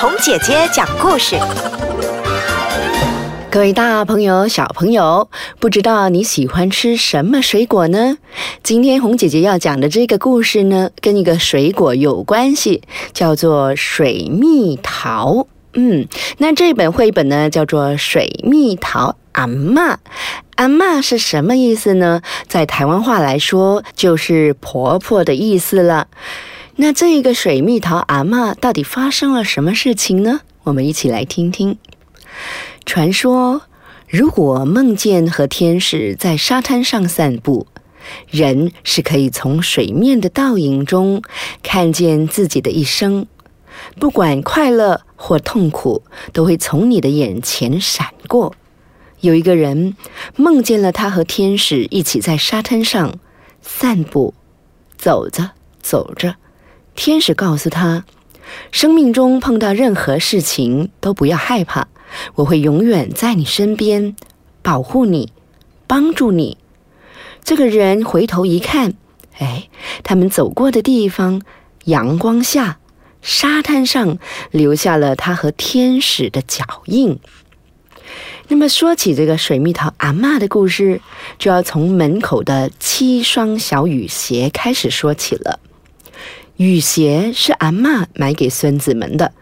红姐姐讲故事。各位大朋友、小朋友，不知道你喜欢吃什么水果呢？今天红姐姐要讲的这个故事呢，跟一个水果有关系，叫做水蜜桃。嗯，那这本绘本呢，叫做《水蜜桃阿嬷》。阿嬷是什么意思呢？在台湾话来说，就是婆婆的意思了。那这个水蜜桃阿嬷到底发生了什么事情呢？我们一起来听听。传说，如果梦见和天使在沙滩上散步，人是可以从水面的倒影中看见自己的一生，不管快乐或痛苦，都会从你的眼前闪过。有一个人梦见了他和天使一起在沙滩上散步，走着走着，天使告诉他，生命中碰到任何事情都不要害怕。我会永远在你身边，保护你，帮助你。这个人回头一看，哎，他们走过的地方，阳光下，沙滩上留下了他和天使的脚印。那么说起这个水蜜桃阿嬷的故事，就要从门口的七双小雨鞋开始说起了。雨鞋是阿嬷买给孙子们的。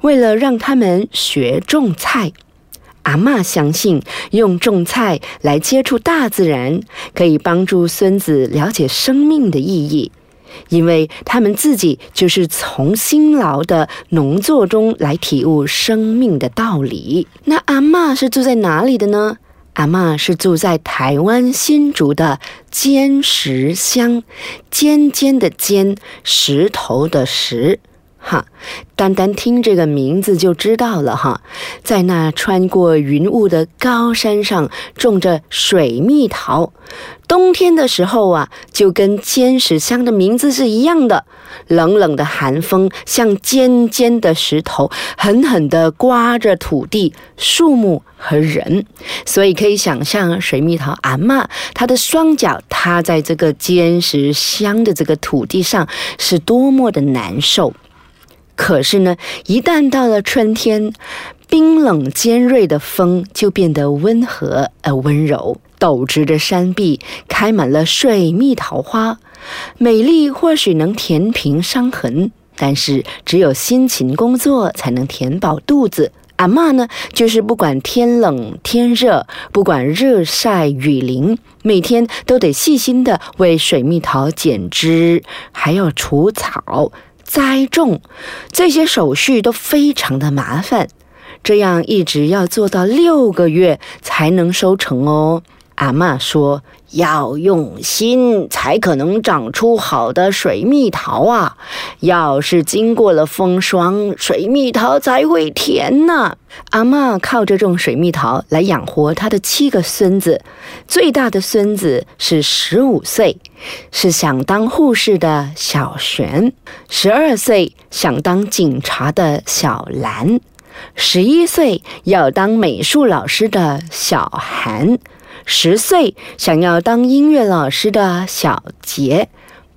为了让他们学种菜，阿妈相信用种菜来接触大自然，可以帮助孙子了解生命的意义，因为他们自己就是从辛劳的农作中来体悟生命的道理。那阿妈是住在哪里的呢？阿妈是住在台湾新竹的尖石乡，尖尖的尖，石头的石。哈，单单听这个名字就知道了哈，在那穿过云雾的高山上种着水蜜桃，冬天的时候啊，就跟尖石乡的名字是一样的。冷冷的寒风像尖尖的石头，狠狠地刮着土地、树木和人，所以可以想象水蜜桃阿妈她的双脚踏在这个尖石乡的这个土地上是多么的难受。可是呢，一旦到了春天，冰冷尖锐的风就变得温和而温柔。陡直的山壁开满了水蜜桃花，美丽或许能填平伤痕，但是只有辛勤工作才能填饱肚子。阿妈呢，就是不管天冷天热，不管日晒雨淋，每天都得细心的为水蜜桃剪枝，还要除草。栽种这些手续都非常的麻烦，这样一直要做到六个月才能收成哦。阿妈说。要用心，才可能长出好的水蜜桃啊！要是经过了风霜，水蜜桃才会甜呢。阿妈靠着种水蜜桃来养活她的七个孙子，最大的孙子是十五岁，是想当护士的小璇；十二岁想当警察的小兰；十一岁要当美术老师的小韩。十岁想要当音乐老师的小杰，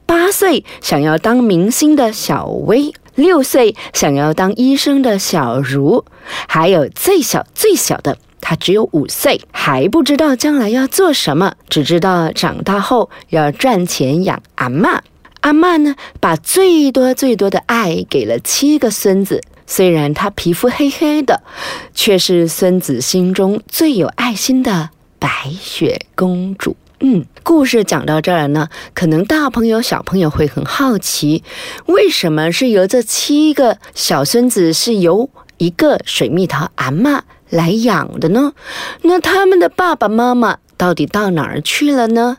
八岁想要当明星的小薇，六岁想要当医生的小茹，还有最小最小的，他只有五岁，还不知道将来要做什么，只知道长大后要赚钱养阿妈。阿妈呢，把最多最多的爱给了七个孙子，虽然他皮肤黑黑的，却是孙子心中最有爱心的。白雪公主，嗯，故事讲到这儿呢，可能大朋友小朋友会很好奇，为什么是由这七个小孙子是由一个水蜜桃阿妈来养的呢？那他们的爸爸妈妈到底到哪儿去了呢？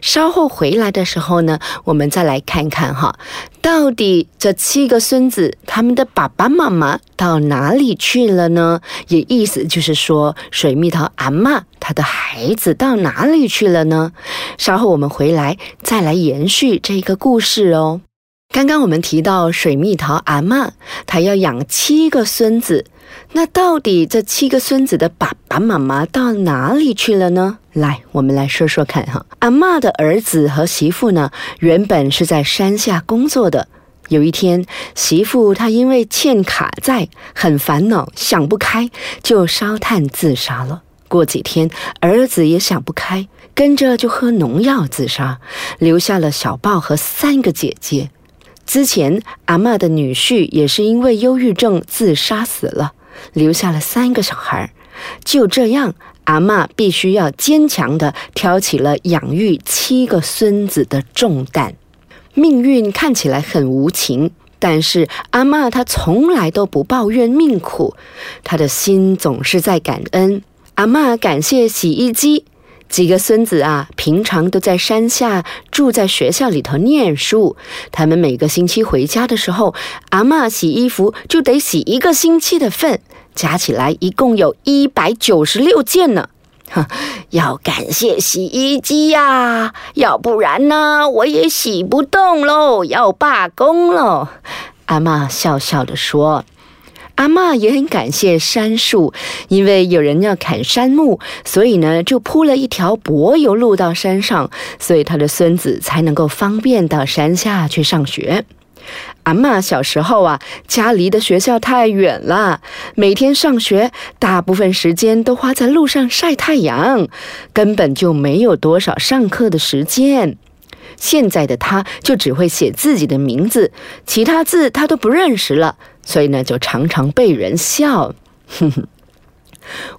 稍后回来的时候呢，我们再来看看哈，到底这七个孙子他们的爸爸妈妈到哪里去了呢？也意思就是说，水蜜桃阿妈她的孩子到哪里去了呢？稍后我们回来再来延续这个故事哦。刚刚我们提到水蜜桃阿妈，她要养七个孙子。那到底这七个孙子的爸爸妈妈到哪里去了呢？来，我们来说说看哈。阿妈的儿子和媳妇呢，原本是在山下工作的，有一天，媳妇她因为欠卡债，很烦恼，想不开，就烧炭自杀了。过几天，儿子也想不开，跟着就喝农药自杀，留下了小豹和三个姐姐。之前阿嬷的女婿也是因为忧郁症自杀死了，留下了三个小孩。就这样，阿嬷必须要坚强的挑起了养育七个孙子的重担。命运看起来很无情，但是阿嬷她从来都不抱怨命苦，她的心总是在感恩。阿嬷感谢洗衣机，几个孙子啊，平常都在山下住在学校里头念书。他们每个星期回家的时候，阿嬷洗衣服就得洗一个星期的份，加起来一共有一百九十六件呢。哈，要感谢洗衣机呀，要不然呢，我也洗不动喽，要罢工喽。阿嬷笑笑的说。阿嬷也很感谢杉树，因为有人要砍杉木，所以呢就铺了一条柏油路到山上，所以他的孙子才能够方便到山下去上学。阿嬷小时候啊，家离的学校太远了，每天上学大部分时间都花在路上晒太阳，根本就没有多少上课的时间。现在的他就只会写自己的名字，其他字他都不认识了，所以呢，就常常被人笑。哼哼，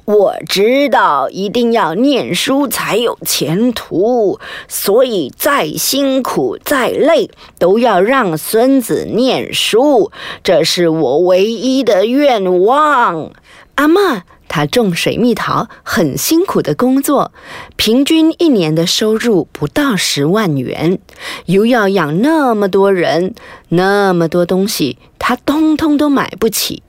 我知道一定要念书才有前途，所以再辛苦再累都要让孙子念书，这是我唯一的愿望。阿妈。她种水蜜桃很辛苦的工作，平均一年的收入不到十万元，又要养那么多人，那么多东西，她通通都买不起。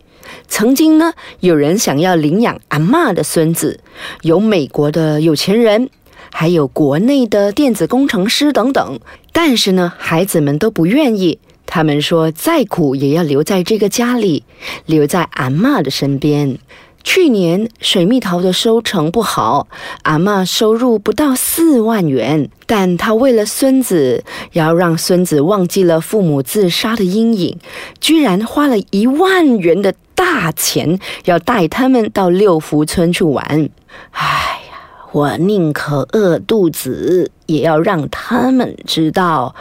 曾经呢，有人想要领养阿妈的孙子，有美国的有钱人，还有国内的电子工程师等等，但是呢，孩子们都不愿意。他们说，再苦也要留在这个家里，留在阿妈的身边。去年水蜜桃的收成不好，阿妈收入不到四万元。但她为了孙子，要让孙子忘记了父母自杀的阴影，居然花了一万元的大钱，要带他们到六福村去玩。哎呀，我宁可饿肚子，也要让他们知道，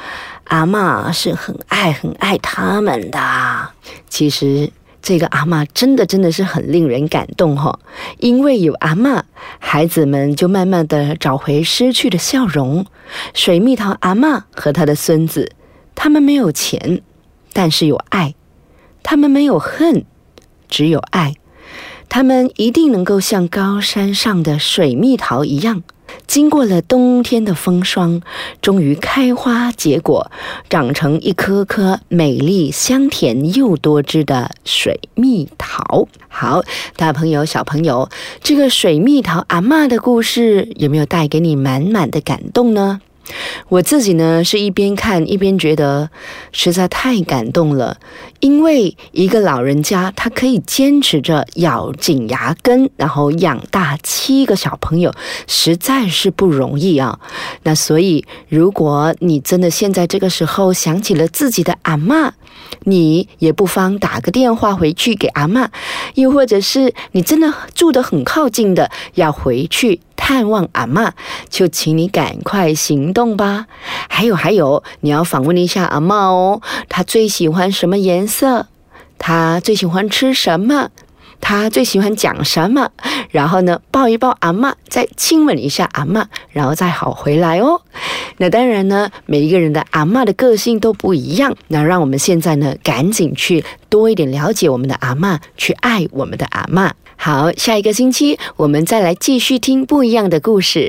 阿妈是很爱很爱他们的。其实。这个阿妈真的真的是很令人感动哈，因为有阿妈，孩子们就慢慢的找回失去的笑容。水蜜桃阿妈和他的孙子，他们没有钱，但是有爱；他们没有恨，只有爱。他们一定能够像高山上的水蜜桃一样。经过了冬天的风霜，终于开花结果，长成一颗颗美丽、香甜又多汁的水蜜桃。好，大朋友、小朋友，这个水蜜桃阿妈的故事有没有带给你满满的感动呢？我自己呢，是一边看一边觉得实在太感动了，因为一个老人家他可以坚持着咬紧牙根，然后养大七个小朋友，实在是不容易啊。那所以，如果你真的现在这个时候想起了自己的阿妈，你也不妨打个电话回去给阿妈，又或者是你真的住得很靠近的，要回去。探望阿妈，就请你赶快行动吧。还有还有，你要访问一下阿妈哦。她最喜欢什么颜色？她最喜欢吃什么？她最喜欢讲什么？然后呢，抱一抱阿妈，再亲吻一下阿妈，然后再好回来哦。那当然呢，每一个人的阿妈的个性都不一样。那让我们现在呢，赶紧去多一点了解我们的阿妈，去爱我们的阿妈。好，下一个星期我们再来继续听不一样的故事。